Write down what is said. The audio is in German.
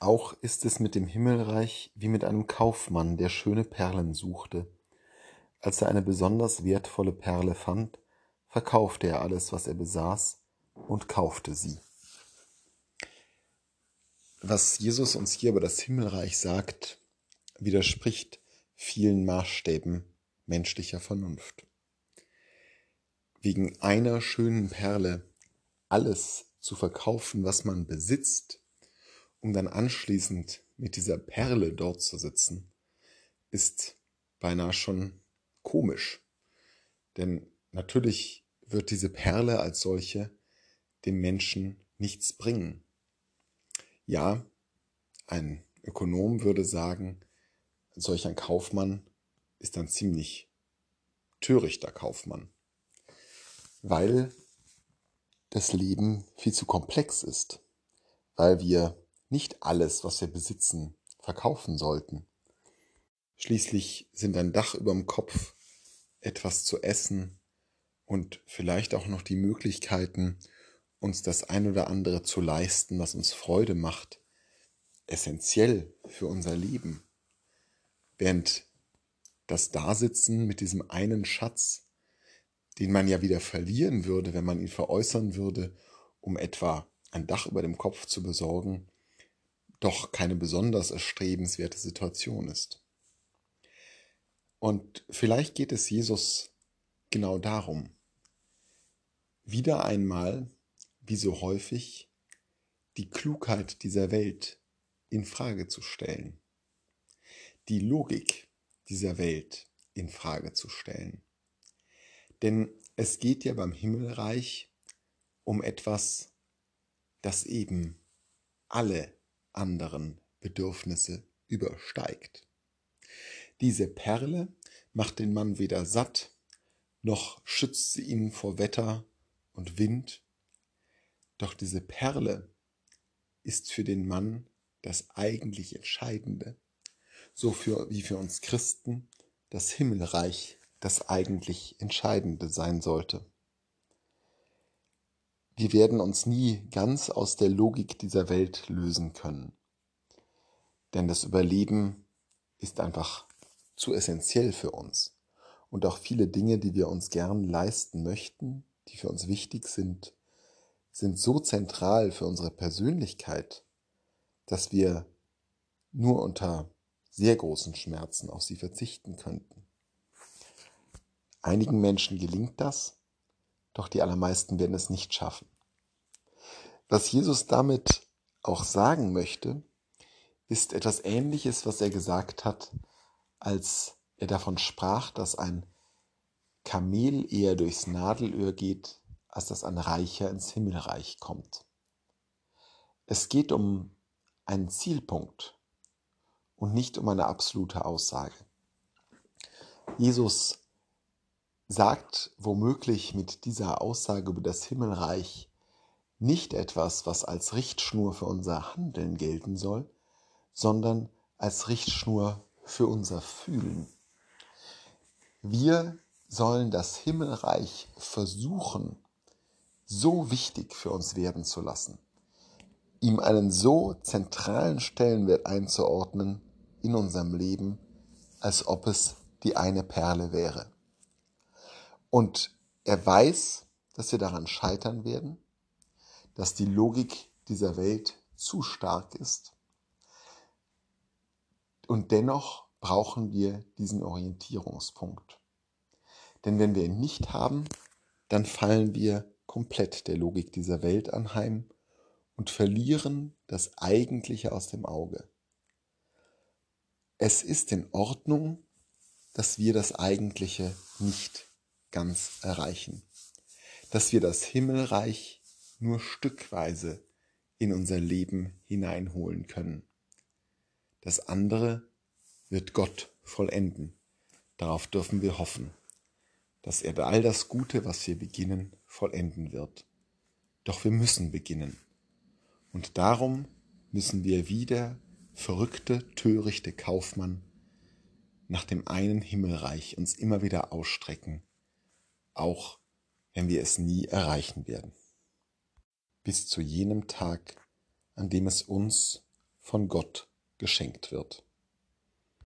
Auch ist es mit dem Himmelreich wie mit einem Kaufmann, der schöne Perlen suchte. Als er eine besonders wertvolle Perle fand, verkaufte er alles, was er besaß, und kaufte sie. Was Jesus uns hier über das Himmelreich sagt, widerspricht vielen Maßstäben menschlicher Vernunft. Wegen einer schönen Perle alles zu verkaufen, was man besitzt, um dann anschließend mit dieser Perle dort zu sitzen, ist beinahe schon komisch. Denn natürlich wird diese Perle als solche dem Menschen nichts bringen. Ja, ein Ökonom würde sagen, solch ein Kaufmann ist ein ziemlich törichter Kaufmann, weil das Leben viel zu komplex ist, weil wir nicht alles, was wir besitzen, verkaufen sollten. Schließlich sind ein Dach über dem Kopf, etwas zu essen und vielleicht auch noch die Möglichkeiten, uns das ein oder andere zu leisten, was uns Freude macht, essentiell für unser Leben. Während das Dasitzen mit diesem einen Schatz, den man ja wieder verlieren würde, wenn man ihn veräußern würde, um etwa ein Dach über dem Kopf zu besorgen, doch keine besonders erstrebenswerte Situation ist. Und vielleicht geht es Jesus genau darum, wieder einmal, wie so häufig, die Klugheit dieser Welt in Frage zu stellen, die Logik dieser Welt in Frage zu stellen. Denn es geht ja beim Himmelreich um etwas, das eben alle anderen Bedürfnisse übersteigt. Diese Perle macht den Mann weder satt, noch schützt sie ihn vor Wetter und Wind, doch diese Perle ist für den Mann das eigentlich Entscheidende, so für, wie für uns Christen das Himmelreich das eigentlich Entscheidende sein sollte. Wir werden uns nie ganz aus der Logik dieser Welt lösen können. Denn das Überleben ist einfach zu essentiell für uns. Und auch viele Dinge, die wir uns gern leisten möchten, die für uns wichtig sind, sind so zentral für unsere Persönlichkeit, dass wir nur unter sehr großen Schmerzen auf sie verzichten könnten. Einigen Menschen gelingt das, doch die allermeisten werden es nicht schaffen. Was Jesus damit auch sagen möchte, ist etwas Ähnliches, was er gesagt hat, als er davon sprach, dass ein Kamel eher durchs Nadelöhr geht, als dass ein Reicher ins Himmelreich kommt. Es geht um einen Zielpunkt und nicht um eine absolute Aussage. Jesus sagt womöglich mit dieser Aussage über das Himmelreich nicht etwas, was als Richtschnur für unser Handeln gelten soll, sondern als Richtschnur für unser Fühlen. Wir sollen das Himmelreich versuchen, so wichtig für uns werden zu lassen, ihm einen so zentralen Stellenwert einzuordnen in unserem Leben, als ob es die eine Perle wäre. Und er weiß, dass wir daran scheitern werden, dass die Logik dieser Welt zu stark ist. Und dennoch brauchen wir diesen Orientierungspunkt. Denn wenn wir ihn nicht haben, dann fallen wir komplett der Logik dieser Welt anheim und verlieren das Eigentliche aus dem Auge. Es ist in Ordnung, dass wir das Eigentliche nicht ganz erreichen. Dass wir das Himmelreich nur stückweise in unser Leben hineinholen können. Das andere wird Gott vollenden. Darauf dürfen wir hoffen, dass er all das Gute, was wir beginnen, vollenden wird. Doch wir müssen beginnen. Und darum müssen wir wieder verrückte, törichte Kaufmann nach dem einen Himmelreich uns immer wieder ausstrecken auch wenn wir es nie erreichen werden. Bis zu jenem Tag, an dem es uns von Gott geschenkt wird.